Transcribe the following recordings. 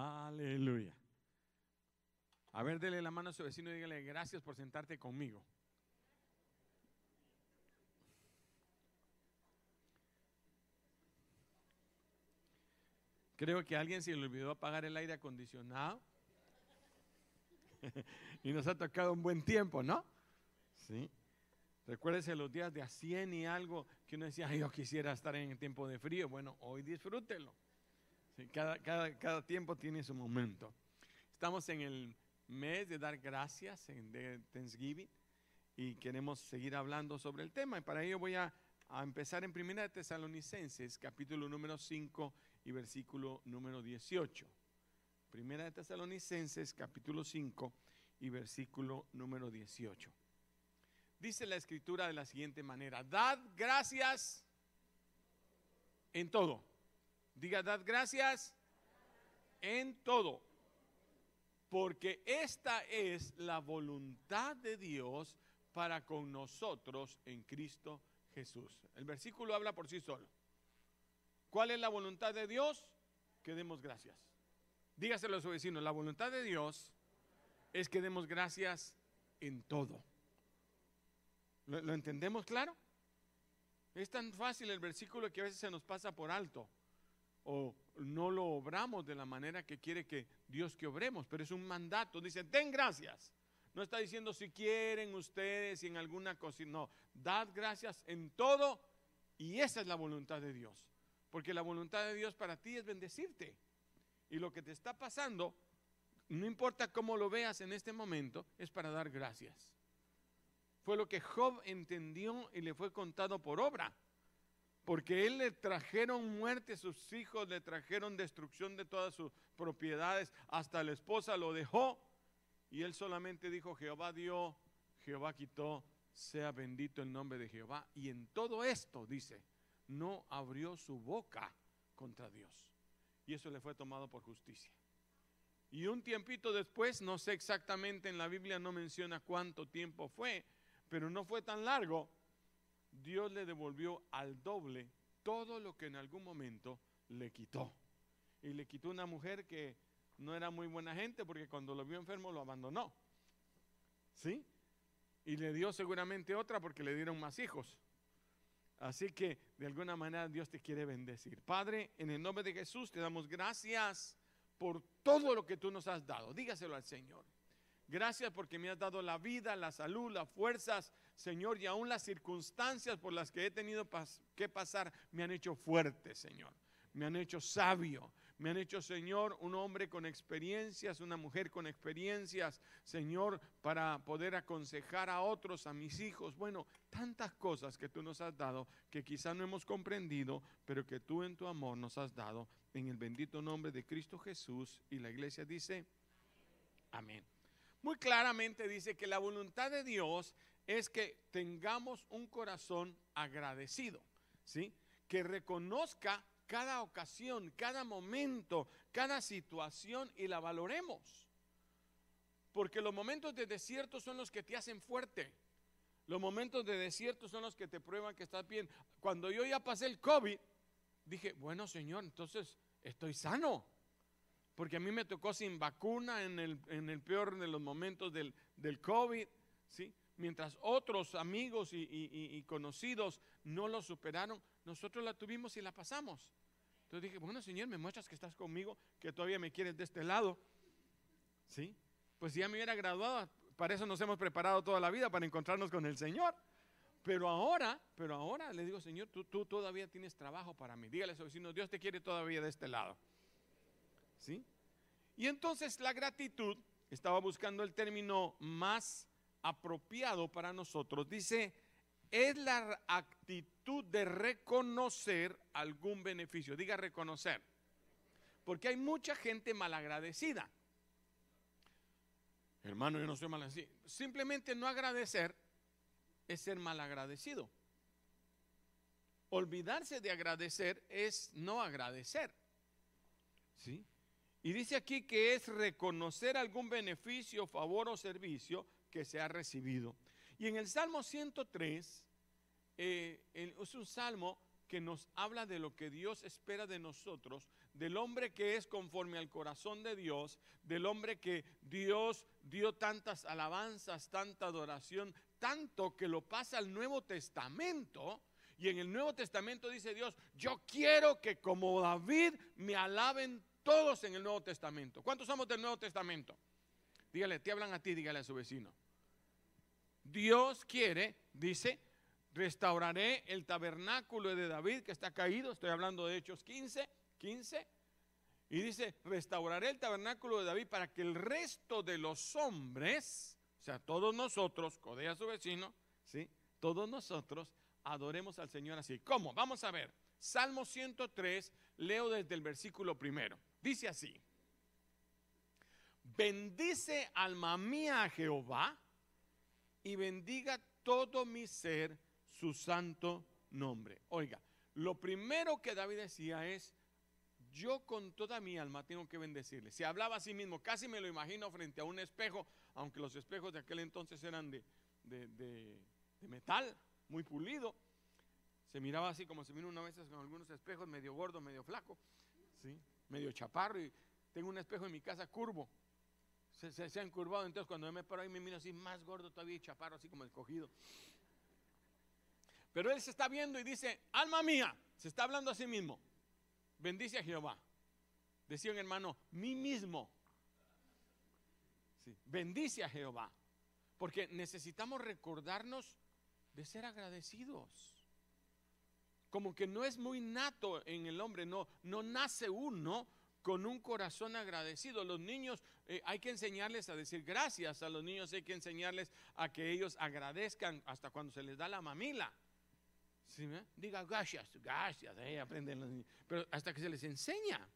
Aleluya. A ver, dele la mano a su vecino y dígale gracias por sentarte conmigo. Creo que a alguien se le olvidó apagar el aire acondicionado. y nos ha tocado un buen tiempo, ¿no? Sí. Recuérdese los días de a 100 y algo que uno decía, yo quisiera estar en el tiempo de frío. Bueno, hoy disfrútelo. Cada, cada, tiempo tiene su momento. Estamos en el mes de dar gracias, en de Thanksgiving, y queremos seguir hablando sobre el tema. Y para ello voy a, empezar en Primera de Tesalonicenses, capítulo número 5 y versículo número 18. Primera de Tesalonicenses, capítulo 5 y versículo número 18. Dice la escritura de la siguiente manera, dad gracias en todo. Diga, dad gracias en todo. Porque esta es la voluntad de Dios para con nosotros en Cristo Jesús. El versículo habla por sí solo. ¿Cuál es la voluntad de Dios? Que demos gracias. Dígaselo a su vecino, la voluntad de Dios es que demos gracias en todo. ¿Lo, entendemos claro? Es tan fácil el versículo que a veces se nos pasa por alto o no lo obramos de la manera que quiere que Dios que obremos, pero es un mandato. Dice, den gracias. No está diciendo si quieren ustedes y en alguna cosa, no, dad gracias en todo y esa es la voluntad de Dios. Porque la voluntad de Dios para ti es bendecirte. Y lo que te está pasando, no importa cómo lo veas en este momento, es para dar gracias. Fue lo que Job entendió y le fue contado por obra. Porque él le trajeron muerte a sus hijos, le trajeron destrucción de todas sus propiedades, hasta la esposa lo dejó. Y él solamente dijo, Jehová dio, Jehová quitó, sea bendito el nombre de Jehová. Y en todo esto, dice, no abrió su boca contra Dios. Y eso le fue tomado por justicia. Y un tiempito después, no sé exactamente, en la Biblia no menciona cuánto tiempo fue, pero no fue tan largo, Dios le devolvió al doble todo lo que en algún momento le quitó. Y le quitó una mujer que no era muy buena gente porque cuando lo vio enfermo lo abandonó. ¿Sí? Y le dio seguramente otra porque le dieron más hijos. Así que de alguna manera Dios te quiere bendecir. Padre, en el nombre de Jesús te damos gracias por todo lo que tú nos has dado. Dígaselo al Señor. Gracias porque me has dado la vida, la salud, las fuerzas, Señor, y aún las circunstancias por las que he tenido que pasar me han hecho fuerte, Señor. Me han hecho sabio, me han hecho, Señor, un hombre con experiencias, una mujer con experiencias, Señor, para poder aconsejar a otros, a mis hijos. Bueno, tantas cosas que tú nos has dado que quizá no hemos comprendido, pero que tú en tu amor nos has dado en el bendito nombre de Cristo Jesús. Y la iglesia dice, amén muy claramente dice que la voluntad de Dios es que tengamos un corazón agradecido, ¿sí? Que reconozca cada ocasión, cada momento, cada situación y la valoremos. Porque los momentos de desierto son los que te hacen fuerte. Los momentos de desierto son los que te prueban que estás bien. Cuando yo ya pasé el COVID, dije, bueno Señor, entonces estoy sano porque a mí me tocó sin vacuna en el, peor de los momentos del, COVID, ¿sí? mientras otros amigos y, conocidos no lo superaron, nosotros la tuvimos y la pasamos. Entonces dije, bueno Señor, me muestras que estás conmigo, que todavía me quieres de este lado. ¿Sí? Pues si ya me hubiera graduado, para eso nos hemos preparado toda la vida, para encontrarnos con el Señor. Pero ahora, pero ahora le digo, Señor, tú, tú todavía tienes trabajo para mí. Dígale a su vecino, Dios te quiere todavía de este lado. ¿Sí? Y entonces la gratitud, estaba buscando el término más apropiado para nosotros, dice, es la actitud de reconocer algún beneficio. Diga reconocer. Porque hay mucha gente malagradecida. Hermano, yo no soy malagradecido. Simplemente no agradecer es ser malagradecido. Olvidarse de agradecer es no agradecer. ¿Sí? Y dice aquí que es reconocer algún beneficio, favor o servicio que se ha recibido. Y en el Salmo 103 eh, es un salmo que nos habla de lo que Dios espera de nosotros, del hombre que es conforme al corazón de Dios, del hombre que Dios dio tantas alabanzas, tanta adoración, tanto que lo pasa al Nuevo Testamento. Y en el Nuevo Testamento dice Dios, yo quiero que como David me alaben todos en el Nuevo Testamento. ¿Cuántos somos del Nuevo Testamento? Dígale, te hablan a ti, dígale a su vecino. Dios quiere, dice, restauraré el tabernáculo de David que está caído, estoy hablando de Hechos 15, 15, y dice, restauraré el tabernáculo de David para que el resto de los hombres, o sea, todos nosotros, codea a su vecino, ¿sí? Todos nosotros adoremos al Señor así. ¿Cómo? Vamos a ver. Salmo 103, leo desde el versículo primero. Dice así, bendice alma mía a Jehová y bendiga todo mi ser su santo nombre. Oiga, lo primero que David decía es, yo con toda mi alma tengo que bendecirle. Se hablaba a sí mismo, casi me lo imagino frente a un espejo, aunque los espejos de aquel entonces eran de, de, metal, muy pulido. Se miraba así como se mira una vez con algunos espejos, medio gordo, medio flaco, ¿sí? Medio chaparro. Y tengo un espejo en mi casa curvo. Se, se, han curvado, entonces cuando me paro ahí me miro así más gordo todavía y chaparro, así como escogido. Pero él se está viendo y dice, alma mía, se está hablando a sí mismo, bendice a Jehová. Decía un hermano, mí mismo. bendice a Jehová. Porque necesitamos recordarnos de ser agradecidos. Como que no es muy nato en el hombre, no, no nace uno con un corazón agradecido. Los niños eh, hay que enseñarles a decir gracias, a los niños hay que enseñarles a que ellos agradezcan hasta cuando se les da la mamila. Diga gracias, gracias, ahí aprenden los niños. Pero hasta que se les enseña.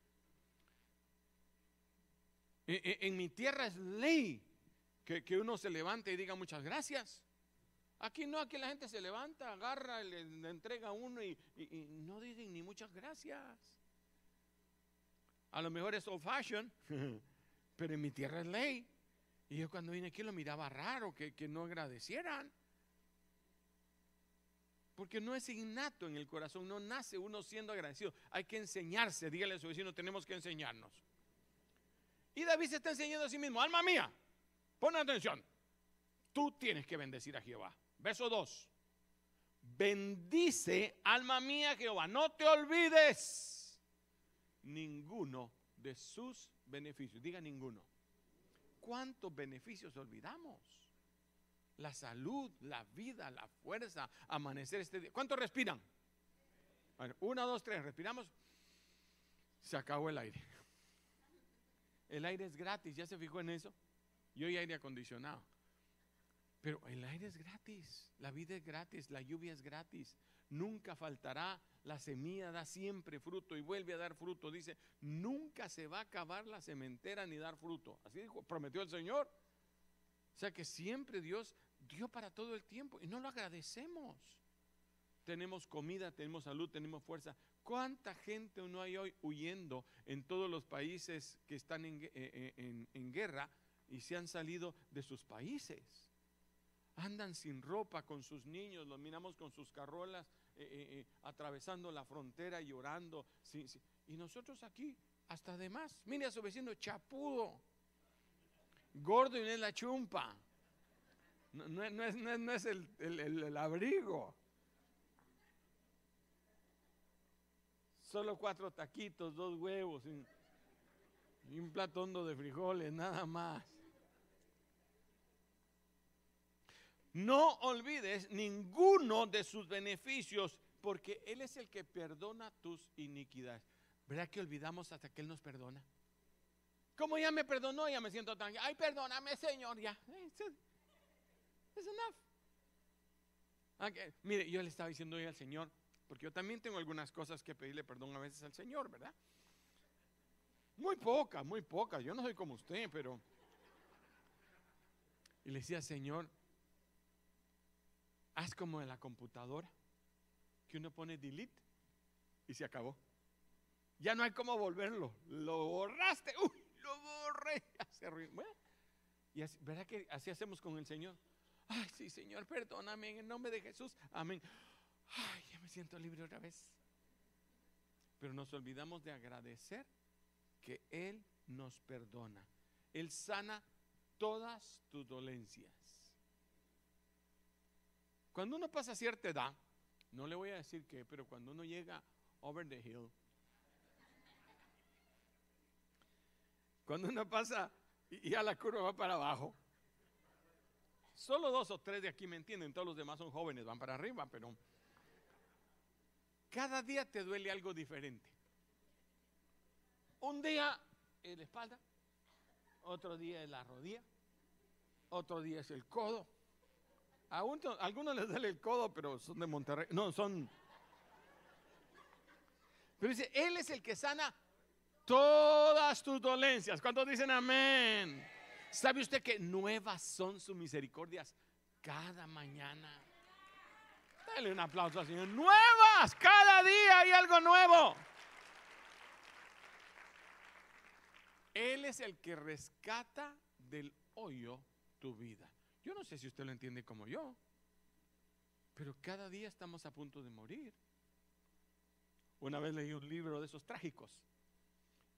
E, e, en, mi tierra es ley que, uno se levante y diga muchas gracias. Aquí no, aquí la gente se levanta, agarra, le, entrega a uno y, no dicen ni muchas gracias. A lo mejor es old fashion, pero en mi tierra es ley. Y yo cuando vine aquí lo miraba raro, que, que no agradecieran. Porque no es innato en el corazón, no nace uno siendo agradecido. Hay que enseñarse, dígale a su vecino, tenemos que enseñarnos. Y David se está enseñando a sí mismo, alma mía, pon atención, tú tienes que bendecir a Jehová. Verso 2. Bendice, alma mía, Jehová, no te olvides ninguno de sus beneficios. Diga ninguno. ¿Cuántos beneficios olvidamos? la salud, la vida, la fuerza, amanecer este día. ¿Cuántos respiran? Bueno, una, dos, tres, respiramos. Se acabó el aire. El aire es gratis, ¿ya se fijó en eso? Y hoy aire acondicionado. Pero el aire es gratis, la vida es gratis, la lluvia es gratis. Nunca faltará, la semilla da siempre fruto y vuelve a dar fruto. Dice, nunca se va a acabar la sementera ni dar fruto. Así dijo, prometió el Señor. O sea que siempre Dios dio para todo el tiempo y no lo agradecemos. Tenemos comida, tenemos salud, tenemos fuerza. ¿Cuánta gente no hay hoy huyendo en todos los países que están en, eh, eh, en, guerra y se han salido de sus países? Andan sin ropa con sus niños, los miramos con sus carrolas eh, atravesando la frontera y llorando. Y nosotros aquí, hasta además, mire a su vecino chapudo, gordo y en la chumpa. No, es, el, abrigo. Solo cuatro taquitos, dos huevos un plato hondo de frijoles, nada más. No olvides ninguno de sus beneficios, porque Él es el que perdona tus iniquidades. ¿Verdad que olvidamos hasta que Él nos perdona? Como ya me perdonó, ya me siento tan... Ay, perdóname, Señor, ya. Es enough. Mire, yo le estaba diciendo hoy al Señor, porque yo también tengo algunas cosas que pedirle perdón a veces al Señor, ¿verdad? Muy pocas, muy pocas. Yo no soy como usted, pero... Y le decía, Señor, haz como en la computadora, que uno pone delete y se acabó. Ya no hay cómo volverlo. Lo borraste. Uy, lo borré. y así, ¿verdad que así hacemos con el Señor? Ay, sí, Señor, perdóname en el nombre de Jesús. Amén. Ay, ya me siento libre otra vez. pero nos olvidamos de agradecer que Él nos perdona. Él sana todas tus dolencias. Cuando uno pasa cierta edad, no le voy a decir qué, pero cuando uno llega over the hill, cuando uno pasa y ya la curva va para abajo, solo dos o tres de aquí me entienden, todos los demás son jóvenes, van para arriba, pero cada día te duele algo diferente. Un día es la espalda, otro día es la rodilla, otro día es el codo. A, algunos les duele el codo, pero son de Monterrey. No, son... Pero dice, Él es el que sana todas tus dolencias. ¿Cuántos dicen amén? ¿Sabe usted que nuevas son sus misericordias cada mañana? Dale un aplauso al Señor. Nuevas, cada día hay algo nuevo. Él es el que rescata del hoyo tu vida. Yo no sé si usted lo entiende como yo, pero cada día estamos a punto de morir. Una vez leí un libro de esos trágicos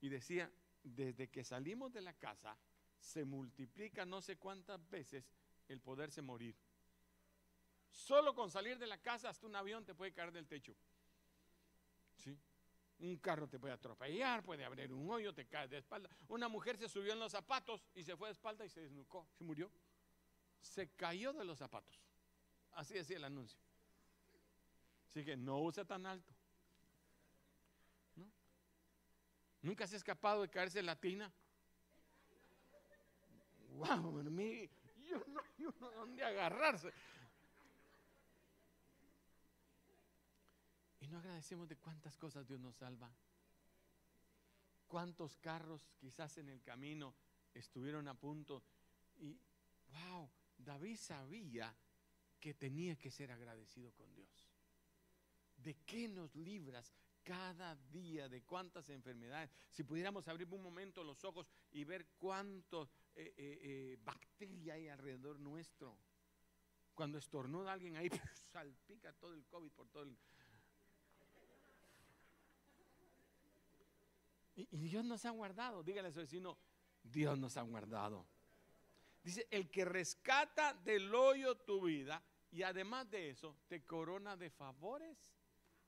y decía, desde que salimos de la casa, se multiplica no sé cuántas veces el poderse morir. Solo con salir de la casa hasta un avión te puede caer del techo. ¿Sí? Un carro te puede atropellar, puede abrir un hoyo, te cae de espalda. Una mujer se subió en los zapatos y se fue de espalda y se desnucó, se murió. Se cayó de los zapatos. Así decía el anuncio. Así que no use tan alto. ¿Nunca se ha escapado de caerse en la tina? Wow, yo no, yo no dónde agarrarse. Y no agradecemos de cuántas cosas Dios nos salva. Cuántos carros quizás en el camino estuvieron a punto. Y, wow, David sabía que tenía que ser agradecido con Dios. ¿De qué nos libras cada día? ¿De cuántas enfermedades? Si pudiéramos abrir un momento los ojos y ver cuánto eh, eh, eh, bacteria hay alrededor nuestro. Cuando estornuda alguien ahí, salpica todo el COVID por todo el... Y, Dios nos ha guardado. Dígale a su vecino, Dios nos ha guardado. Dice, el que rescata del hoyo tu vida y además de eso te corona de favores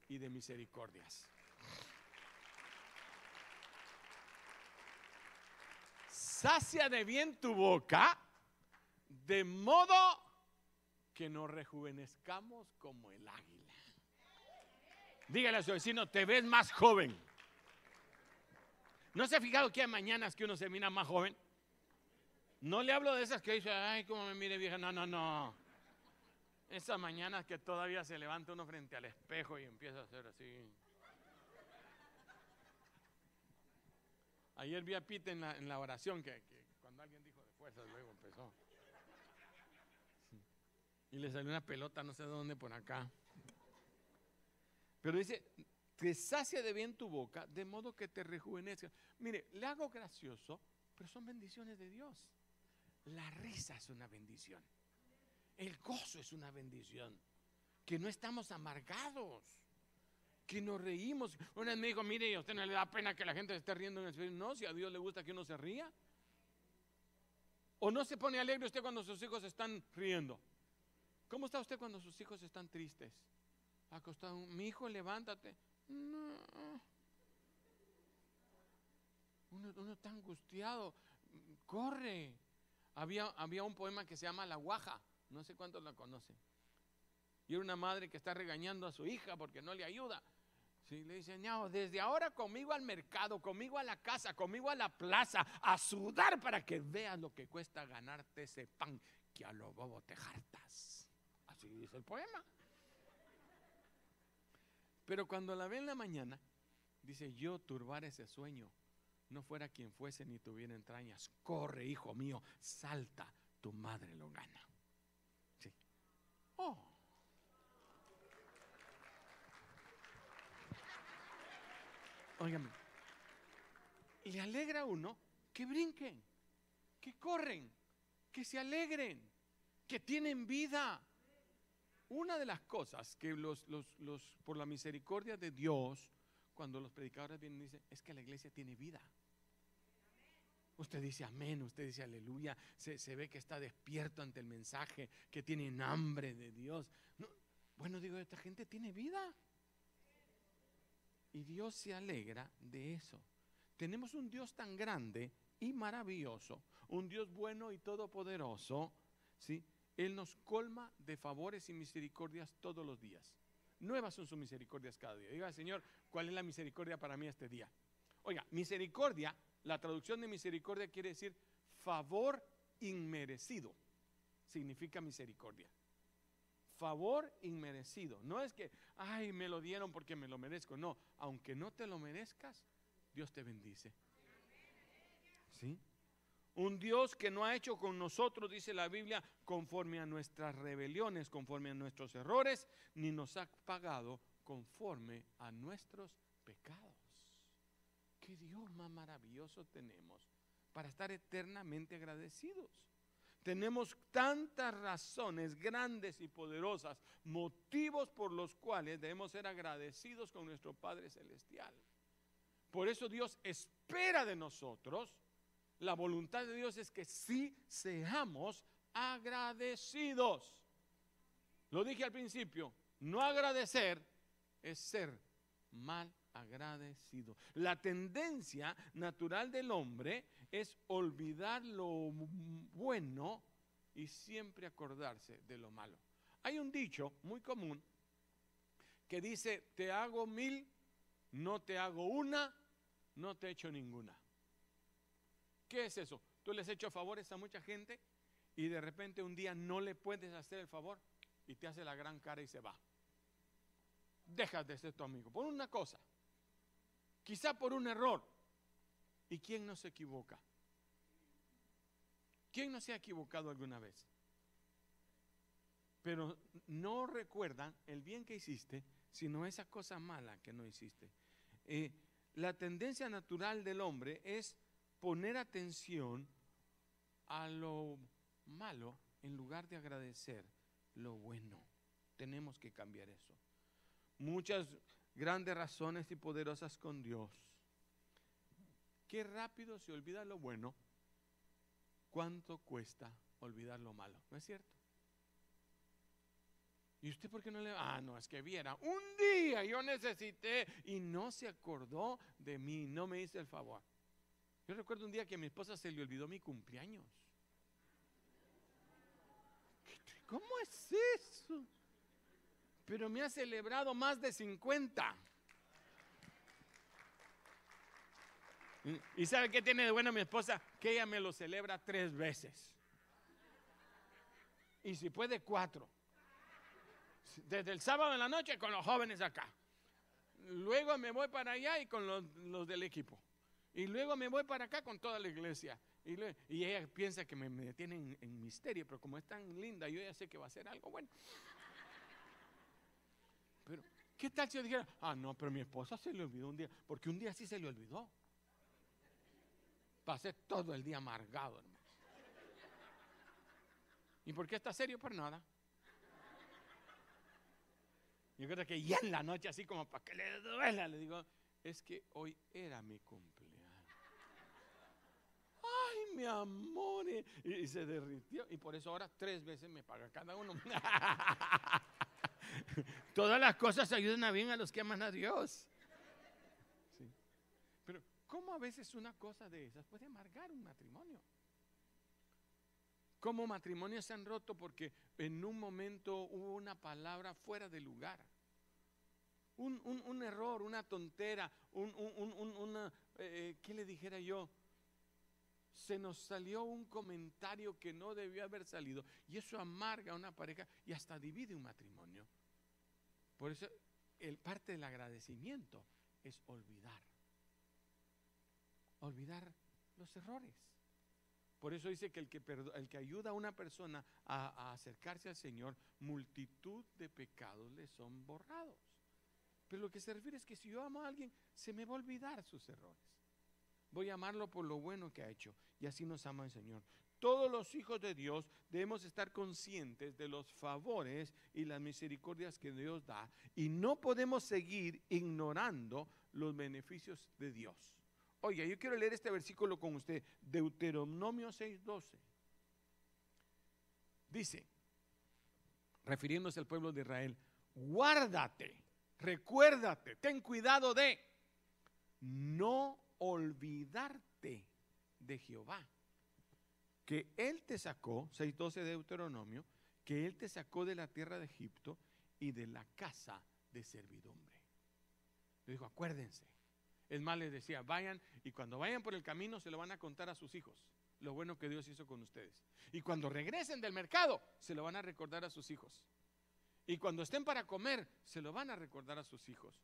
y de misericordias. Sacia de bien tu boca, de modo que nos rejuvenezcamos como el águila. Dígale a su vecino, te ves más joven. ¿No se ha fijado que hay mañanas que uno se mira más joven? No le hablo de esas que dice, ay, cómo me mire vieja. No, no, no. Esas mañanas que todavía se levanta uno frente al espejo y empieza a hacer así. Ayer vi a Pete en la, oración que, cuando alguien dijo de fuerzas, luego empezó. Y le salió una pelota, no sé de dónde, por acá. Pero dice, te sacia de bien tu boca, de modo que te rejuvenezca. Mire, le hago gracioso, pero son bendiciones de Dios. La risa es una bendición. El gozo es una bendición. Que no estamos amargados. Que nos reímos. Una vez me dijo, mire, a usted no le da pena que la gente esté riendo en el cielo. No, si a Dios le gusta que uno se ría. ¿O no se pone alegre usted cuando sus hijos están riendo? ¿Cómo está usted cuando sus hijos están tristes? Acostado, mi hijo, levántate. No. Uno está angustiado. Corre. Había, había un poema que se llama La Guaja, no sé cuántos la conocen. Y era una madre que está regañando a su hija porque no le ayuda. Sí, le dice, desde ahora conmigo al mercado, conmigo a la casa, conmigo a la plaza, a sudar para que veas lo que cuesta ganarte ese pan que a lo bobo te jartas. Así dice el poema. Pero cuando la ve en la mañana, dice, yo turbar ese sueño no fuera quien fuese ni tuviera entrañas. Corre, hijo mío, salta, tu madre lo gana. Sí. Oh. Óigame, le alegra a uno que brinquen, que corren, que se alegren, que tienen vida. Una de las cosas que los, los, los por la misericordia de Dios, cuando los predicadores vienen dicen, es que la iglesia tiene vida. Usted dice amén, usted dice aleluya, se, se ve que está despierto ante el mensaje, que tienen hambre de Dios. bueno, digo, esta gente tiene vida. Y Dios se alegra de eso. Tenemos un Dios tan grande y maravilloso, un Dios bueno y todopoderoso, ¿sí? Él nos colma de favores y misericordias todos los días. Nuevas son sus misericordias cada día. Diga, Señor, ¿cuál es la misericordia para mí este día? Oiga, misericordia, la traducción de misericordia quiere decir favor inmerecido. Significa misericordia. Favor inmerecido. No es que, ay, me lo dieron porque me lo merezco. No, aunque no te lo merezcas, Dios te bendice. ¿Sí? Un Dios que no ha hecho con nosotros, dice la Biblia, conforme a nuestras rebeliones, conforme a nuestros errores, ni nos ha pagado conforme a nuestros pecados. Qué Dios más maravilloso tenemos para estar eternamente agradecidos. Tenemos tantas razones grandes y poderosas, motivos por los cuales debemos ser agradecidos con nuestro Padre Celestial. Por eso Dios espera de nosotros la voluntad de Dios es que sí seamos agradecidos. Lo dije al principio, no agradecer es ser mal agradecido. La tendencia natural del hombre es olvidar lo bueno y siempre acordarse de lo malo. Hay un dicho muy común que dice, te hago mil, no te hago una, no te echo ninguna. ¿Qué es eso? Tú les has hecho favores a mucha gente y de repente un día no le puedes hacer el favor y te hace la gran cara y se va. Dejas de ser tu amigo por una cosa, quizá por un error. ¿Y quién no se equivoca? ¿Quién no se ha equivocado alguna vez? Pero no recuerdan el bien que hiciste, sino esa cosa mala que no hiciste. Eh, la tendencia natural del hombre es poner atención a lo malo en lugar de agradecer lo bueno. Tenemos que cambiar eso. Muchas grandes razones y poderosas con Dios. Qué rápido se olvida lo bueno, cuánto cuesta olvidar lo malo, ¿no es cierto? ¿Y usted por qué no le... Ah, no, es que viera, un día yo necesité y no se acordó de mí, no me hizo el favor. Yo recuerdo un día que a mi esposa se le olvidó mi cumpleaños. ¿Cómo es eso? Pero me ha celebrado más de 50. ¿Y sabe qué tiene de bueno mi esposa? Que ella me lo celebra tres veces. Y si puede, cuatro. Desde el sábado en la noche con los jóvenes acá. Luego me voy para allá y con los, los del equipo. Y luego me voy para acá con toda la iglesia. Y, ella piensa que me, me tiene en, misterio, pero como es tan linda, yo ya sé que va a ser algo bueno. Pero, ¿qué tal si yo dijera, ah, no, pero mi esposa se le olvidó un día? Porque un día sí se le olvidó. Pasé todo el día amargado, hermano. ¿Y por qué está serio? Por nada. Yo creo que ya en la noche, así como para que le duela, le digo, es que hoy era mi cumpleaños mi amor. Y, se derritió. Y por eso ahora tres veces me paga cada uno. Todas las cosas ayudan a bien a los que aman a Dios. Pero, ¿cómo a veces una cosa de esas puede amargar un matrimonio? ¿Cómo matrimonios se han roto porque en un momento hubo una palabra fuera de lugar? Un, error, una tontera, un, una, eh, ¿qué le dijera yo? se nos salió un comentario que no debió haber salido. Y eso amarga a una pareja y hasta divide un matrimonio. Por eso, el parte del agradecimiento es olvidar. Olvidar los errores. Por eso dice que el que, el que ayuda a una persona a, a acercarse al Señor, multitud de pecados le son borrados. Pero lo que se refiere es que si yo amo a alguien, se me va a olvidar sus errores. Voy a amarlo por lo bueno que ha hecho. Y así nos ama el Señor. Todos los hijos de Dios debemos estar conscientes de los favores y las misericordias que Dios da y no podemos seguir ignorando los beneficios de Dios. Oye, yo quiero leer este versículo con usted, Deuteronomio 6:12. Dice, refiriéndose al pueblo de Israel, guárdate, recuérdate, ten cuidado de no olvidarte de Jehová, que Él te sacó, 6.12 de Deuteronomio, que Él te sacó de la tierra de Egipto y de la casa de servidumbre. Le dijo, acuérdense. Es más, les decía, vayan y cuando vayan por el camino se lo van a contar a sus hijos, lo bueno que Dios hizo con ustedes. Y cuando regresen del mercado, se lo van a recordar a sus hijos. Y cuando estén para comer, se lo van a recordar a sus hijos.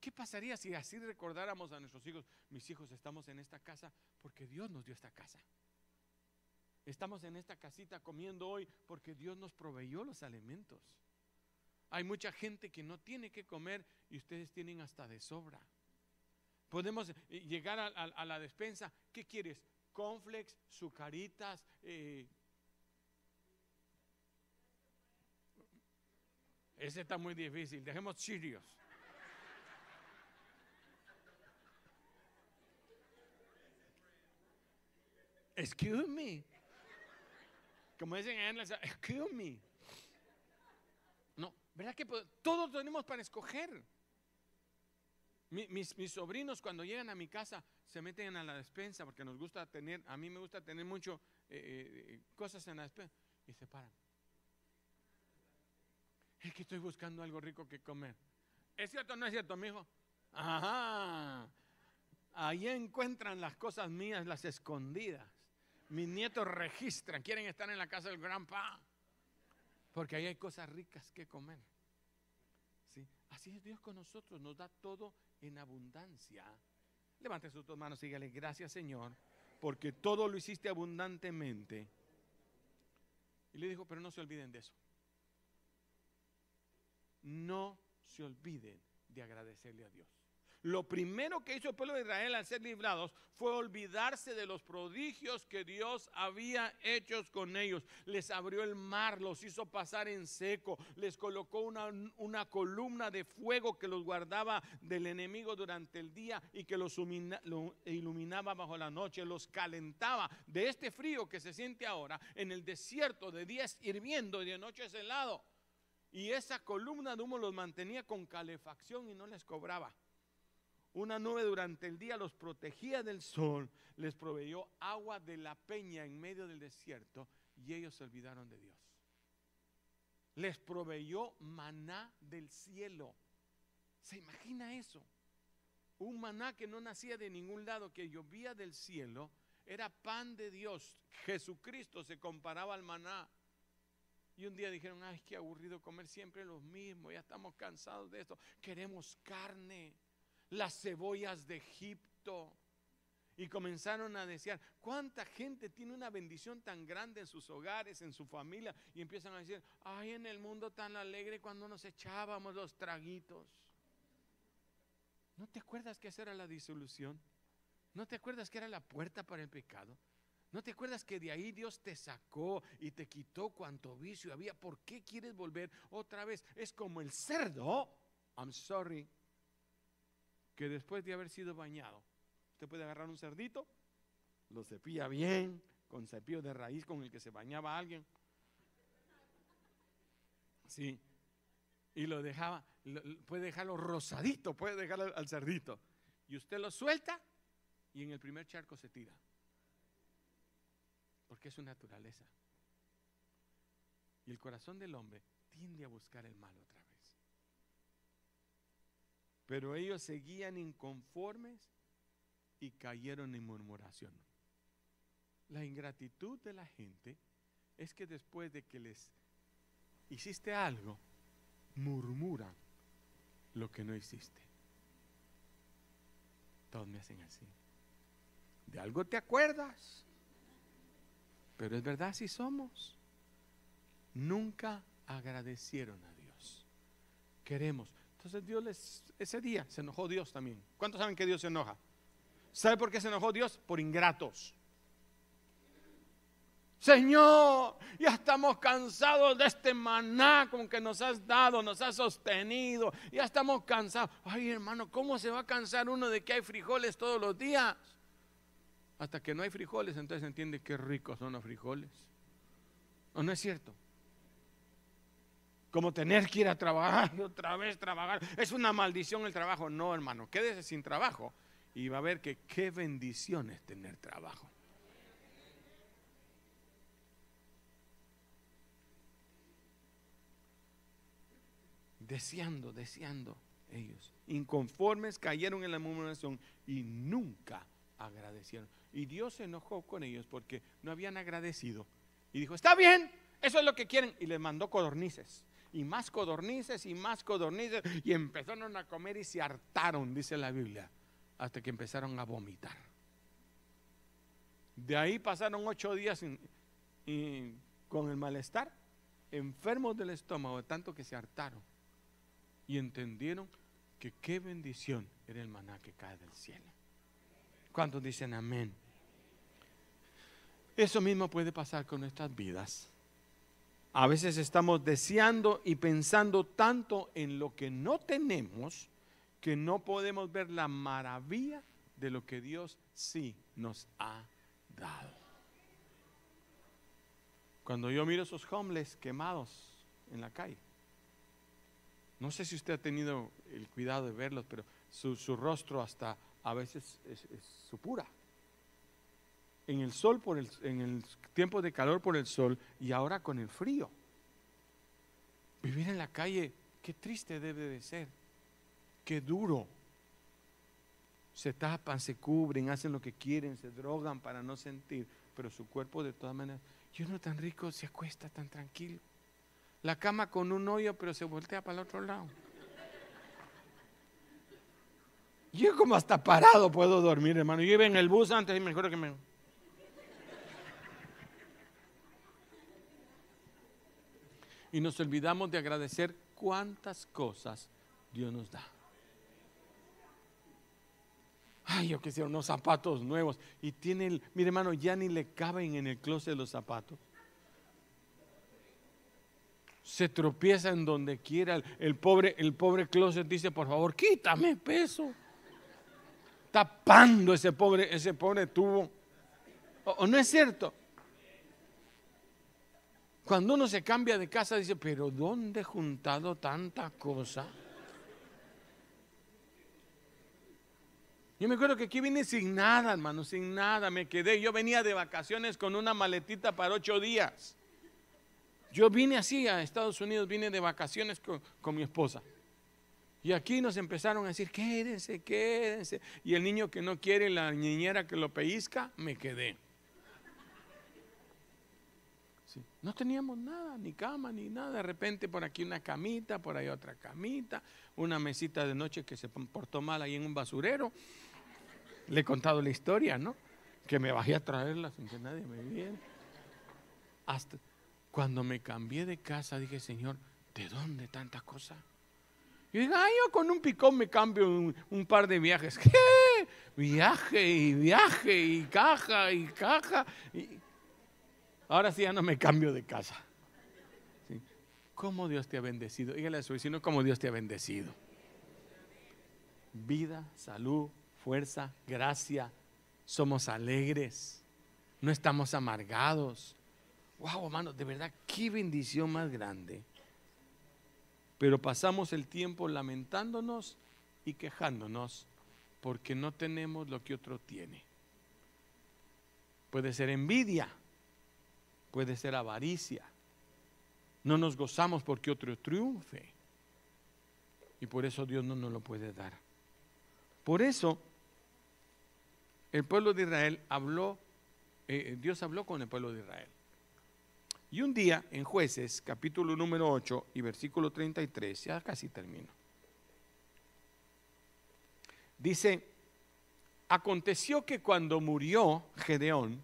¿Qué pasaría si así recordáramos a nuestros hijos? Mis hijos, estamos en esta casa porque Dios nos dio esta casa. Estamos en esta casita comiendo hoy porque Dios nos proveyó los alimentos. Hay mucha gente que no tiene que comer y ustedes tienen hasta de sobra. Podemos eh, llegar a, la despensa. ¿Qué quieres? Conflex, sucaritas. Eh. Ese está muy difícil. Dejemos chirios. Excuse me. Como dicen en inglés, excuse me. No, ¿verdad que todos tenemos para escoger? Mis, sobrinos cuando llegan a mi casa se meten a la despensa porque nos gusta tener, a mí me gusta tener mucho eh, eh, cosas en la despensa y se paran. Es que estoy buscando algo rico que comer. ¿Es cierto o no es cierto, mi hijo? Ajá. Ahí encuentran las cosas mías, las escondidas. Mis nietos registran, quieren estar en la casa del gran pa, porque ahí hay cosas ricas que comer. ¿Sí? Así es Dios con nosotros, nos da todo en abundancia. Levante sus dos manos y dígale, gracias Señor, porque todo lo hiciste abundantemente. Y le dijo, pero no se olviden de eso. No se olviden de agradecerle a Dios. Lo primero que hizo el pueblo de Israel al ser librados fue olvidarse de los prodigios que Dios había hecho con ellos. Les abrió el mar, los hizo pasar en seco, les colocó una, columna de fuego que los guardaba del enemigo durante el día y que los iluminaba bajo la noche, los calentaba de este frío que se siente ahora en el desierto, de días hirviendo y de noche helado. Y esa columna de humo los mantenía con calefacción y no les cobraba. Una nube durante el día los protegía del sol, les proveyó agua de la peña en medio del desierto y ellos se olvidaron de Dios. Les proveyó maná del cielo. ¿Se imagina eso? Un maná que no nacía de ningún lado, que llovía del cielo, era pan de Dios. Jesucristo se comparaba al maná. Y un día dijeron, ay, qué aburrido comer siempre lo mismo, ya estamos cansados de esto, queremos carne las cebollas de Egipto. Y comenzaron a desear, ¿cuánta gente tiene una bendición tan grande en sus hogares, en su familia? Y empiezan a decir, ay, en el mundo tan alegre cuando nos echábamos los traguitos. ¿No te acuerdas que esa era la disolución? ¿No te acuerdas que era la puerta para el pecado? ¿No te acuerdas que de ahí Dios te sacó y te quitó cuanto vicio había? ¿Por qué quieres volver otra vez? Es como el cerdo. I'm sorry que después de haber sido bañado, usted puede agarrar un cerdito, lo cepilla bien, con cepillo de raíz con el que se bañaba alguien. Sí. Y lo dejaba, puede dejarlo rosadito, puede dejarlo al cerdito. Y usted lo suelta y en el primer charco se tira. Porque es su naturaleza. Y el corazón del hombre tiende a buscar el mal otra vez. Pero ellos seguían inconformes y cayeron en murmuración. La ingratitud de la gente es que después de que les hiciste algo, murmuran lo que no hiciste. Todos me hacen así. De algo te acuerdas, pero es verdad si somos. Nunca agradecieron a Dios. Queremos, entonces Dios les, ese día se enojó Dios también. ¿Cuántos saben que Dios se enoja? ¿Sabe por qué se enojó Dios? Por ingratos. Señor, ya estamos cansados de este maná con que nos has dado, nos has sostenido. Ya estamos cansados. Ay, hermano, ¿cómo se va a cansar uno de que hay frijoles todos los días? Hasta que no hay frijoles, entonces entiende qué ricos son los frijoles. ¿O no es cierto? Como tener que ir a trabajar y otra vez trabajar. Es una maldición el trabajo. No, hermano, quédese sin trabajo y va a ver que qué bendición es tener trabajo. Deseando, deseando ellos. Inconformes cayeron en la murmuración y nunca agradecieron. Y Dios se enojó con ellos porque no habían agradecido. Y dijo, está bien, eso es lo que quieren. Y les mandó codornices. Y más codornices y más codornices. Y empezaron a comer y se hartaron, dice la Biblia, hasta que empezaron a vomitar. De ahí pasaron ocho días con el malestar, enfermos del estómago, tanto que se hartaron. Y entendieron que qué bendición era el maná que cae del cielo. ¿Cuántos dicen amén? Eso mismo puede pasar con nuestras vidas. A veces estamos deseando y pensando tanto en lo que no tenemos que no podemos ver la maravilla de lo que Dios sí nos ha dado. Cuando yo miro esos homeless quemados en la calle, no sé si usted ha tenido el cuidado de verlos, pero su, rostro hasta a veces es, supura. En el sol, por el, en el tiempo de calor por el sol y ahora con el frío. Vivir en la calle, qué triste debe de ser, qué duro. Se tapan, se cubren, hacen lo que quieren, se drogan para no sentir, pero su cuerpo de todas maneras, y uno tan rico se acuesta tan tranquilo. La cama con un hoyo, pero se voltea para el otro lado. Yo como hasta parado puedo dormir, hermano. Yo iba en el bus antes y me acuerdo que me... Y nos olvidamos de agradecer cuántas cosas Dios nos da. Ay, yo quisiera unos zapatos nuevos. Y tiene, el, mire hermano, ya ni le caben en el closet los zapatos se tropieza en donde quiera. El pobre, el pobre closet dice, por favor, quítame peso. Tapando ese pobre, ese pobre tubo. ¿O, no es cierto? Cuando uno se cambia de casa dice, pero ¿dónde he juntado tanta cosa? Yo me acuerdo que aquí vine sin nada, hermano, sin nada, me quedé. Yo venía de vacaciones con una maletita para ocho días. Yo vine así a Estados Unidos, vine de vacaciones con, mi esposa. Y aquí nos empezaron a decir, quédense, quédense. Y el niño que no quiere, la niñera que lo pellizca, me quedé. No teníamos nada, ni cama, ni nada. De repente por aquí una camita, por ahí otra camita, una mesita de noche que se portó mal ahí en un basurero. Le he contado la historia, ¿no? Que me bajé a traerla sin que nadie me viera. Hasta, cuando me cambié de casa, dije, Señor, ¿de dónde tanta cosa? Y dije, ay, yo con un picón me cambio un, par de viajes. ¿Qué? Viaje y viaje y caja y caja. Ahora sí ya no me cambio de casa. ¿Cómo Dios te ha bendecido? Dígale a su vecino cómo Dios te ha bendecido. Vida, salud, fuerza, gracia. Somos alegres. No estamos amargados wow, hermano, de verdad, qué bendición más grande. Pero pasamos el tiempo lamentándonos y quejándonos porque no tenemos lo que otro tiene. Puede ser envidia, puede ser avaricia. No nos gozamos porque otro triunfe. Y por eso Dios no nos lo puede dar. Por eso el pueblo de Israel habló, eh, Dios habló con el pueblo de Israel. Y un día en jueces, capítulo número 8 y versículo 33, ya casi termino. Dice, aconteció que cuando murió Gedeón,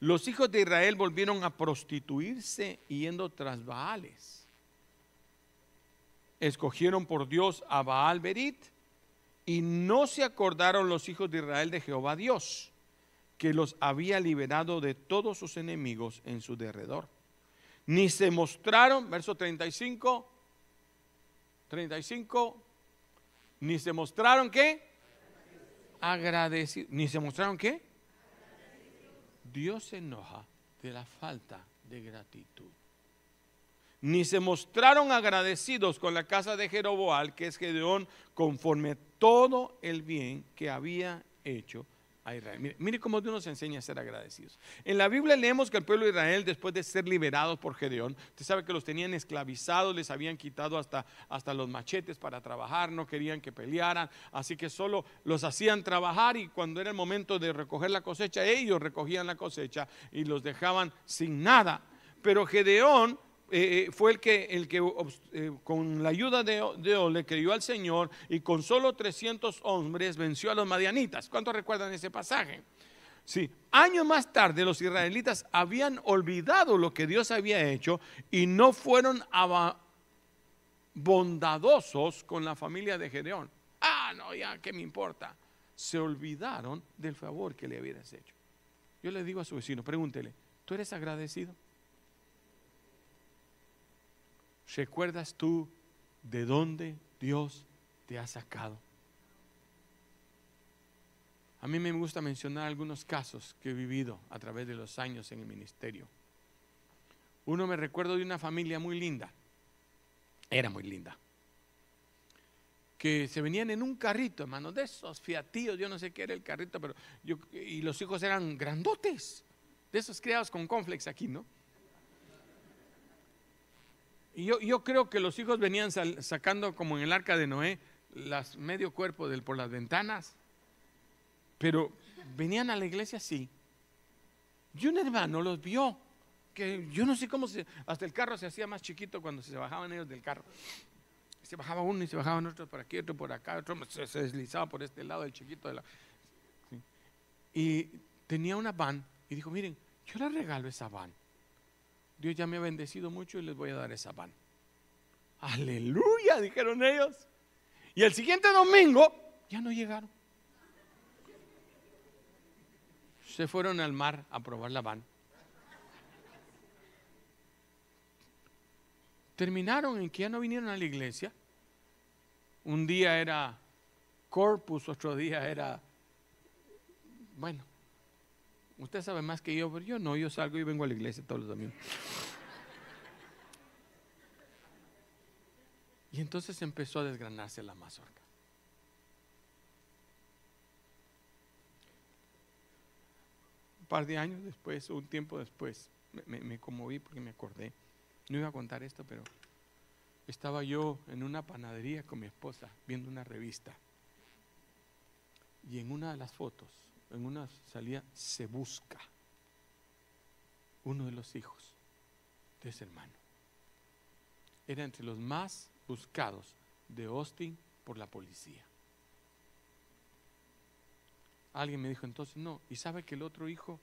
los hijos de Israel volvieron a prostituirse yendo tras Baales. Escogieron por Dios a Baal Berit y no se acordaron los hijos de Israel de Jehová Dios que los había liberado de todos sus enemigos en su derredor. Ni se mostraron, verso 35, 35, ni se mostraron qué? Agradecidos. Ni se mostraron qué? Dios se enoja de la falta de gratitud. Ni se mostraron agradecidos con la casa de Jeroboal, que es Gedeón, conforme todo el bien que había hecho Mire, cómo Dios nos enseña a ser agradecidos. En la Biblia leemos que el pueblo de Israel, después de ser liberados por Gedeón, usted sabe que los tenían esclavizados, les habían quitado hasta, hasta los machetes para trabajar, no querían que pelearan, así que solo los hacían trabajar y cuando era el momento de recoger la cosecha, ellos recogían la cosecha y los dejaban sin nada. Pero Gedeón eh, eh, fue el que, el que eh, con la ayuda de, Dios le creyó al Señor y con solo 300 hombres venció a los madianitas. ¿Cuántos recuerdan ese pasaje? Sí, años más tarde los israelitas habían olvidado lo que Dios había hecho y no fueron bondadosos con la familia de Gedeón. Ah, no, ya, ¿qué me importa? Se olvidaron del favor que le habías hecho. Yo le digo a su vecino, pregúntele, ¿tú eres agradecido? ¿Recuerdas tú de dónde Dios te ha sacado? A mí me gusta mencionar algunos casos que he vivido a través de los años en el ministerio. Uno me recuerdo de una familia muy linda, era muy linda, que se venían en un carrito, hermano, de esos fiatíos, yo no sé qué era el carrito, pero y los hijos eran grandotes, de esos criados con conflex aquí, ¿no? Y yo, creo que los hijos venían sacando como en el arca de Noé las medio cuerpo del, por las ventanas, pero venían a la iglesia así. Y un hermano los vio, que yo no sé cómo se, hasta el carro se hacía más chiquito cuando se bajaban ellos del carro. Se bajaba uno y se bajaban otros por aquí, otro por acá, otro se, deslizaba por este lado, el chiquito de la... Y tenía una van y dijo, miren, yo le regalo esa van Dios ya me ha bendecido mucho y les voy a dar esa pan. Aleluya, dijeron ellos. Y el siguiente domingo ya no llegaron. Se fueron al mar a probar la van. Terminaron en que ya no vinieron a la iglesia. Un día era corpus, otro día era, bueno, Usted sabe más que yo, pero yo no, yo salgo y vengo a la iglesia todos los domingos. Y entonces empezó a desgranarse la mazorca. Un par de años después, un tiempo después, me, me, conmoví porque me acordé. No iba a contar esto, pero estaba yo en una panadería con mi esposa viendo una revista. Y en una de las fotos en una salida se busca uno de los hijos de ese hermano. Era entre los más buscados de Austin por la policía. Alguien me dijo entonces, no, y sabe que el otro hijo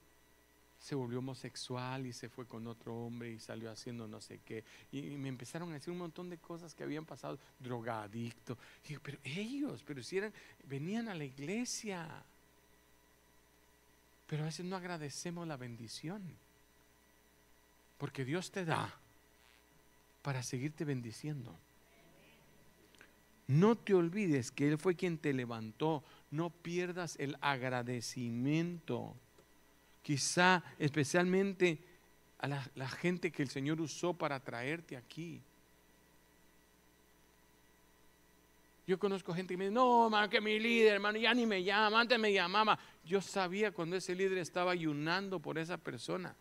se volvió homosexual y se fue con otro hombre y salió haciendo no sé qué. Y, me empezaron a decir un montón de cosas que habían pasado, drogadicto. Y pero ellos, pero si eran, venían a la iglesia. Pero a veces no agradecemos la bendición. Porque Dios te da para seguirte bendiciendo. No te olvides que Él fue quien te levantó. No pierdas el agradecimiento. Quizá especialmente a la, la gente que el Señor usó para traerte aquí. Yo conozco gente que me dice, no, hermano, que mi líder, hermano, ya ni me llama, antes me llamaba. Yo sabía cuando ese líder estaba ayunando por esa persona.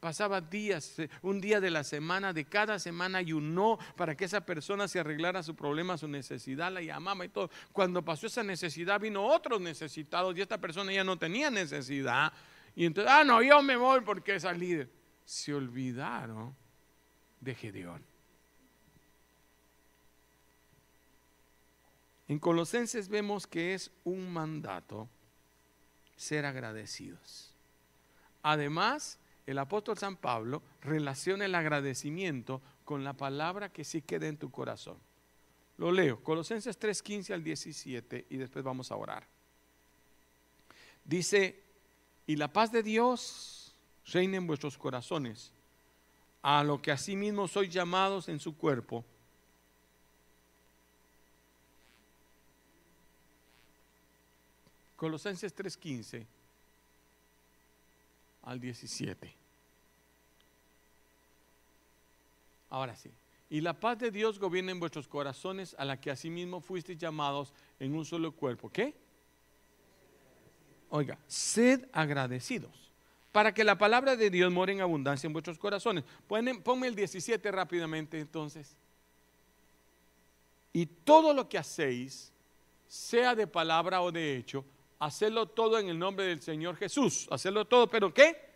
Pasaba días, eh, un día de la semana, de cada semana ayunó para que esa persona se arreglara su problema, su necesidad, la llamaba y todo. Cuando pasó esa necesidad, vino otros necesitados y esta persona ya no tenía necesidad. Y entonces, ah, no, yo me voy porque esa líder. Se olvidaron de Gedeón. En Colosenses vemos que es un mandato ser agradecidos. Además, el apóstol San Pablo relaciona el agradecimiento con la palabra que sí queda en tu corazón. Lo leo, Colosenses 3:15 al 17 y después vamos a orar. Dice, Y la paz de Dios reina en vuestros corazones, a lo que asimismo sois llamados en su cuerpo. Colosenses 3:15 al 17. Ahora sí. Y la paz de Dios gobierna en vuestros corazones, a la que asimismo fuisteis llamados en un solo cuerpo. ¿Qué? Oiga, sed agradecidos para que la palabra de Dios more en abundancia en vuestros corazones. ponme el 17 rápidamente entonces. Y todo lo que hacéis, sea de palabra o de hecho, hacedlo todo en el nombre del Señor Jesús. Hacerlo todo, pero ¿qué?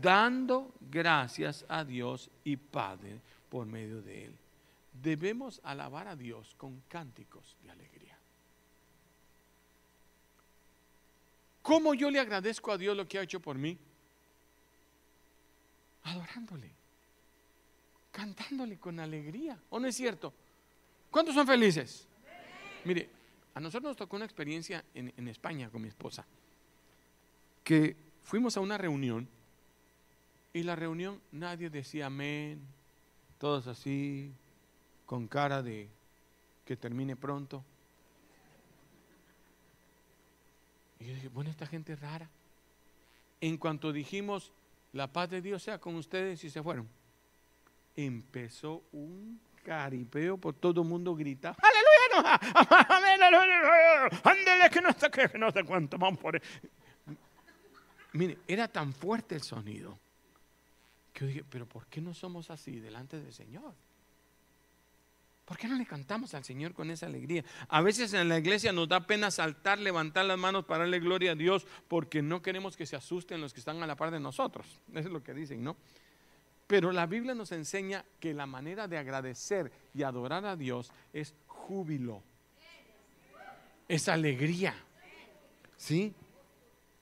Dando gracias a Dios y Padre por medio de Él. Debemos alabar a Dios con cánticos de alegría. ¿Cómo yo le agradezco a Dios lo que ha hecho por mí? Adorándole, cantándole con alegría. ¿O no es cierto? ¿Cuántos son felices? Mire, a nosotros nos tocó una experiencia en, España con mi esposa, que fuimos a una reunión y la reunión nadie decía amén, todos así, con cara de que termine pronto. Y yo dije, bueno, esta gente es rara. En cuanto dijimos, la paz de Dios sea con ustedes y se fueron, empezó un caripeo por todo el mundo grita, aleluya, que no que no sé cuánto, Mire, era tan fuerte el sonido que yo dije, pero ¿por qué no somos así delante del Señor? ¿Por qué no le cantamos al Señor con esa alegría? A veces en la iglesia nos da pena saltar, levantar las manos para darle gloria a Dios porque no queremos que se asusten los que están a la par de nosotros. Eso es lo que dicen, ¿no? Pero la Biblia nos enseña que la manera de agradecer y adorar a Dios es júbilo, es alegría. ¿Sí?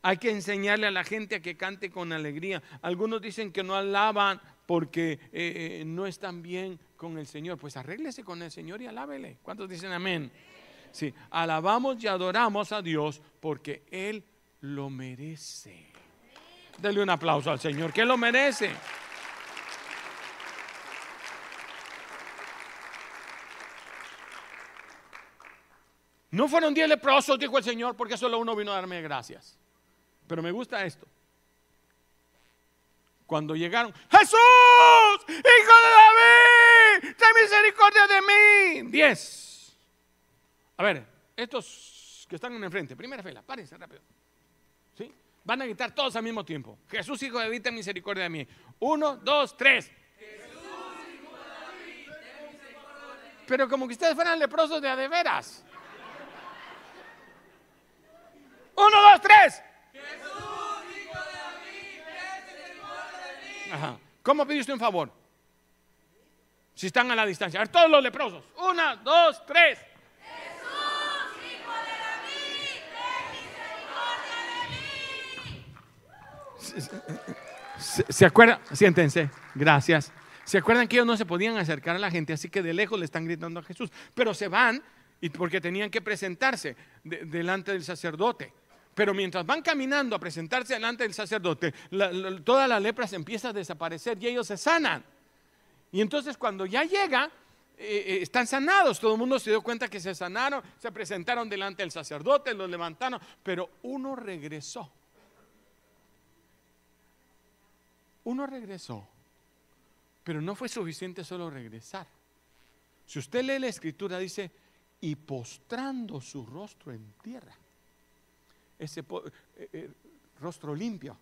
Hay que enseñarle a la gente a que cante con alegría. Algunos dicen que no alaban porque eh, eh, no están bien con el Señor. Pues arréglese con el Señor y alábele. ¿Cuántos dicen amén? Sí, alabamos y adoramos a Dios porque Él lo merece. Dele un aplauso al Señor, que lo merece. No fueron diez leprosos, dijo el Señor, porque solo uno vino a darme gracias. Pero me gusta esto. Cuando llegaron, Jesús, hijo de David, ten misericordia de mí. Diez. A ver, estos que están en enfrente, primera fila, párense rápido. ¿Sí? Van a gritar todos al mismo tiempo. Jesús, hijo de David, ten misericordia de mí. Uno, dos, tres. Pero como que ustedes fueran leprosos de a de veras. Uno, dos, tres. ¿Cómo pide un favor? Si están a la distancia. A ver, todos los leprosos. Una, dos, tres. Jesús, hijo de David, ten misericordia de mí. ¿Se, ¿Se acuerdan? Siéntense. Gracias. ¿Se acuerdan que ellos no se podían acercar a la gente? Así que de lejos le están gritando a Jesús. Pero se van y porque tenían que presentarse delante del sacerdote. Pero mientras van caminando a presentarse delante del sacerdote, toda la lepra se empieza a desaparecer y ellos se sanan. Y entonces cuando ya llega, eh, eh, están sanados. Todo el mundo se dio cuenta que se sanaron, se presentaron delante del sacerdote, los levantaron, pero uno regresó. Uno regresó, pero no fue suficiente solo regresar. Si usted lee la escritura, dice, y postrando su rostro en tierra ese eh, eh, rostro limpio.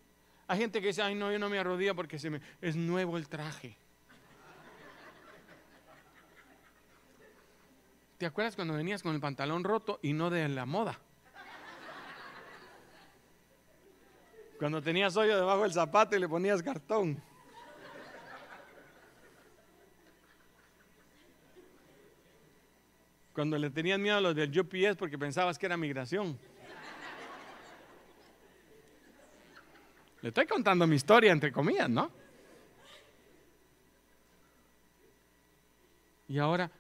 Hay gente que dice, ay no, yo no me arrodillo porque se me, es nuevo el traje. ¿Te acuerdas cuando venías con el pantalón roto y no de la moda? Cuando tenías hoyo debajo del zapato y le ponías cartón. Cuando le tenías miedo a los del UPS porque pensabas que era migración. Le estoy contando mi historia, entre comillas, ¿no? Y ahora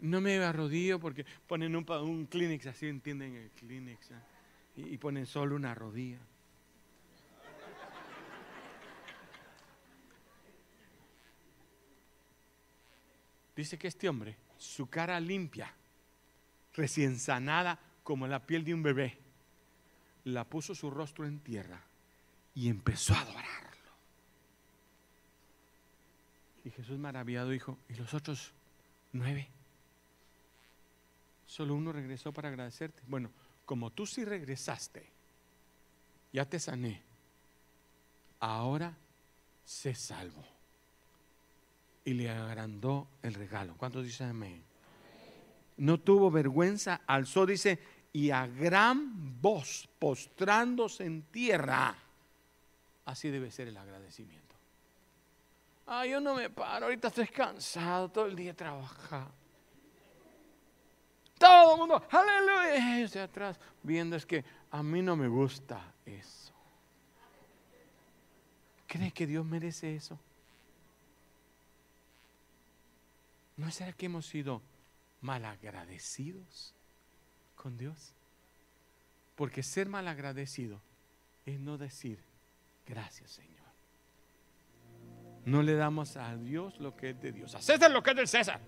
no me arrodillo porque ponen un, un Kleenex así, ¿entienden? El Kleenex. ¿eh? y ponen solo una rodilla. Dice que este hombre, su cara limpia, recién sanada como la piel de un bebé, la puso su rostro en tierra y empezó a adorarlo. Y Jesús maravillado dijo, ¿y los otros nueve? Solo uno regresó para agradecerte. Bueno, como tú sí regresaste, ya te sané, ahora se salvo. Y le agrandó el regalo. ¿Cuántos dicen amén? No tuvo vergüenza, alzó, dice, y a gran voz, postrándose en tierra. Así debe ser el agradecimiento. Ah, yo no me paro, ahorita estoy cansado, todo el día trabajar. Todo el mundo, aleluya, y atrás, viendo es que a mí no me gusta eso. ¿Cree que Dios merece eso? ¿No será que hemos sido malagradecidos con Dios? Porque ser malagradecido es no decir gracias, Señor. No le damos a Dios lo que es de Dios. A César lo que es del César.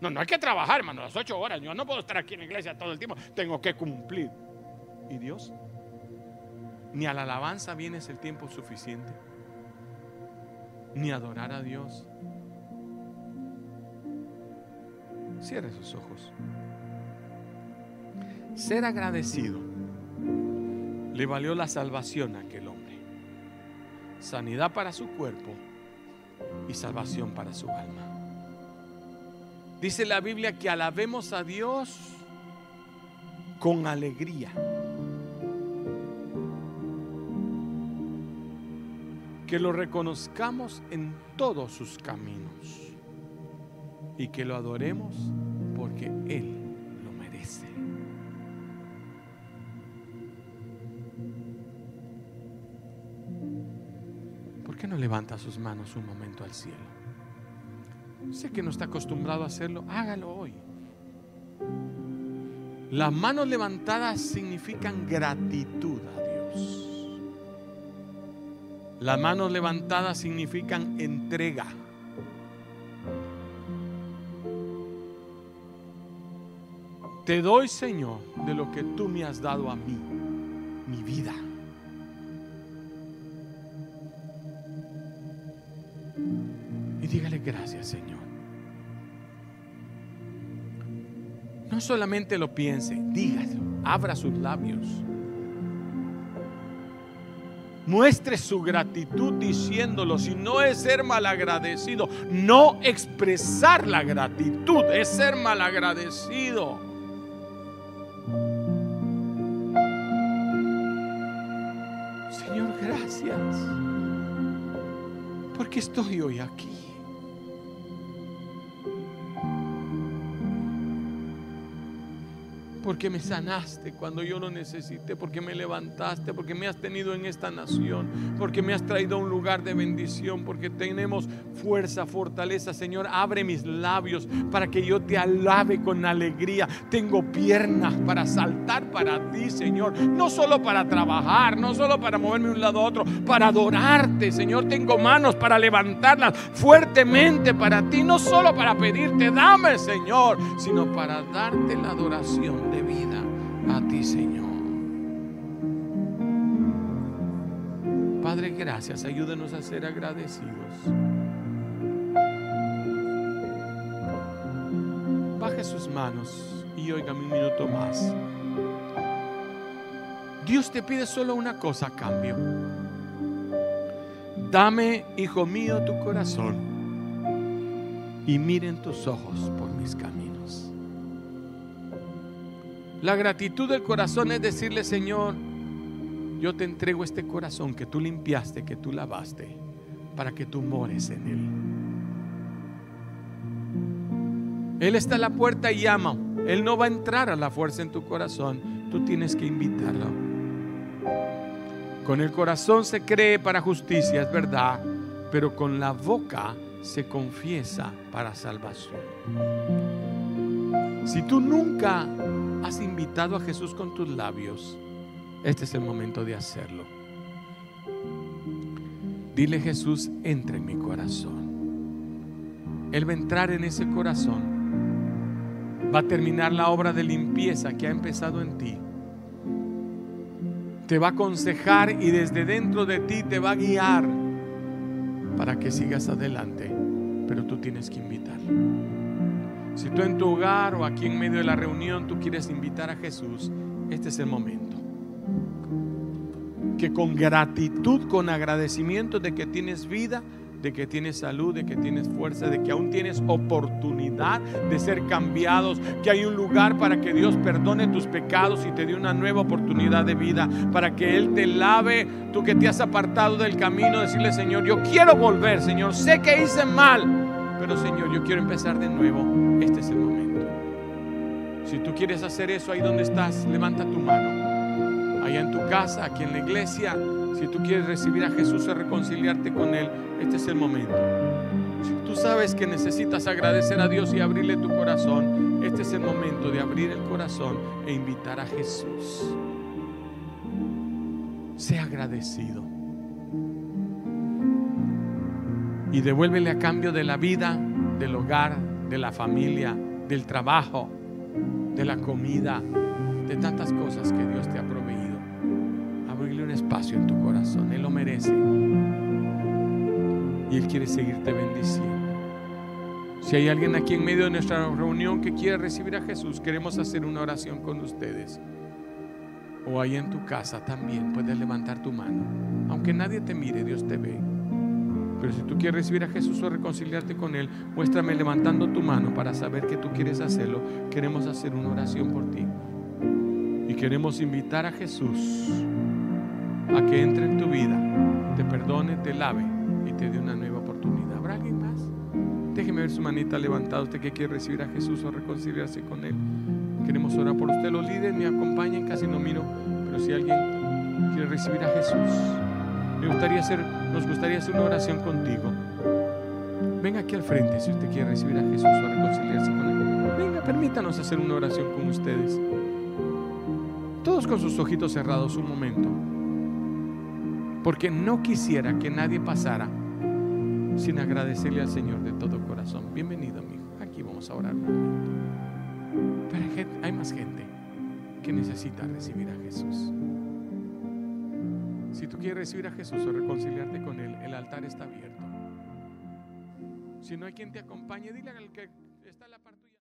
No, no hay que trabajar, hermano, las ocho horas. Yo no puedo estar aquí en la iglesia todo el tiempo. Tengo que cumplir. ¿Y Dios? Ni a la alabanza viene el tiempo suficiente. Ni adorar a Dios. Cierre sus ojos. Ser agradecido le valió la salvación a aquel. Sanidad para su cuerpo y salvación para su alma. Dice la Biblia que alabemos a Dios con alegría. Que lo reconozcamos en todos sus caminos y que lo adoremos porque Él no levanta sus manos un momento al cielo? Sé que no está acostumbrado a hacerlo, hágalo hoy. Las manos levantadas significan gratitud a Dios. Las manos levantadas significan entrega. Te doy, Señor, de lo que tú me has dado a mí, mi vida. Gracias, Señor. No solamente lo piense, dígalo, abra sus labios. Muestre su gratitud diciéndolo. Si no es ser malagradecido, no expresar la gratitud es ser malagradecido. Señor, gracias. Porque estoy hoy aquí. Porque me sanaste cuando yo lo necesité, porque me levantaste, porque me has tenido en esta nación, porque me has traído a un lugar de bendición, porque tenemos fuerza, fortaleza. Señor, abre mis labios para que yo te alabe con alegría. Tengo piernas para saltar para ti, Señor. No solo para trabajar, no solo para moverme de un lado a otro, para adorarte, Señor. Tengo manos para levantarlas fuertemente para ti, no solo para pedirte, dame, Señor, sino para darte la adoración de vida a ti, Señor. Padre, gracias. Ayúdanos a ser agradecidos. Baje sus manos y oiga un minuto más. Dios te pide solo una cosa a cambio. Dame, hijo mío, tu corazón y miren tus ojos por mis caminos. La gratitud del corazón es decirle, Señor, yo te entrego este corazón que tú limpiaste, que tú lavaste, para que tú mores en él. Él está a la puerta y llama. Él no va a entrar a la fuerza en tu corazón. Tú tienes que invitarlo. Con el corazón se cree para justicia, es verdad, pero con la boca se confiesa para salvación. Si tú nunca has invitado a Jesús con tus labios, Este es el momento de hacerlo. Dile Jesús, entra en mi corazón. Él va a entrar en ese corazón. Va a terminar la obra de limpieza que ha empezado en ti. Te va a aconsejar y desde dentro de ti te va a guiar para que sigas adelante. Pero tú tienes que invitar. Si tú en tu hogar o aquí en medio de la reunión tú quieres invitar a Jesús, este es el momento. Que con gratitud, con agradecimiento de que tienes vida, de que tienes salud, de que tienes fuerza, de que aún tienes oportunidad de ser cambiados, que hay un lugar para que Dios perdone tus pecados y te dé una nueva oportunidad de vida, para que Él te lave, tú que te has apartado del camino, decirle Señor, yo quiero volver, Señor, sé que hice mal, pero Señor, yo quiero empezar de nuevo. Este es el momento. Si tú quieres hacer eso ahí donde estás, levanta tu mano. Allá en tu casa, aquí en la iglesia, si tú quieres recibir a Jesús o reconciliarte con Él, este es el momento. Si tú sabes que necesitas agradecer a Dios y abrirle tu corazón, este es el momento de abrir el corazón e invitar a Jesús. Sea agradecido. Y devuélvele a cambio de la vida, del hogar, de la familia, del trabajo, de la comida, de tantas cosas que Dios te ha proveído. Abrirle un espacio en tu corazón, Él lo merece. Y Él quiere seguirte bendiciendo. Si hay alguien aquí en medio de nuestra reunión que quiere recibir a Jesús, queremos hacer una oración con ustedes. O ahí en tu casa también puedes levantar tu mano. Aunque nadie te mire, Dios te ve. Pero si tú quieres recibir a Jesús o reconciliarte con Él, muéstrame levantando tu mano para saber que tú quieres hacerlo. Queremos hacer una oración por ti. Y queremos invitar a Jesús a que entre en tu vida, te perdone, te lave y te dé una nueva oportunidad. ¿Habrá alguien más? Déjeme ver su manita levantada, usted que quiere recibir a Jesús o reconciliarse con Él. Queremos orar por usted. Los líderes me acompañan, casi no miro, pero si alguien quiere recibir a Jesús me gustaría hacer, nos gustaría hacer una oración contigo. Venga aquí al frente si usted quiere recibir a Jesús o reconciliarse con Él. Venga, permítanos hacer una oración con ustedes. Todos con sus ojitos cerrados un momento. Porque no quisiera que nadie pasara sin agradecerle al Señor de todo corazón. Bienvenido, amigo. Aquí vamos a orar un momento. Pero hay más gente que necesita recibir a Jesús. Tú quieres recibir a Jesús o reconciliarte con Él, el altar está abierto. Si no hay quien te acompañe, dile al que está a la parte.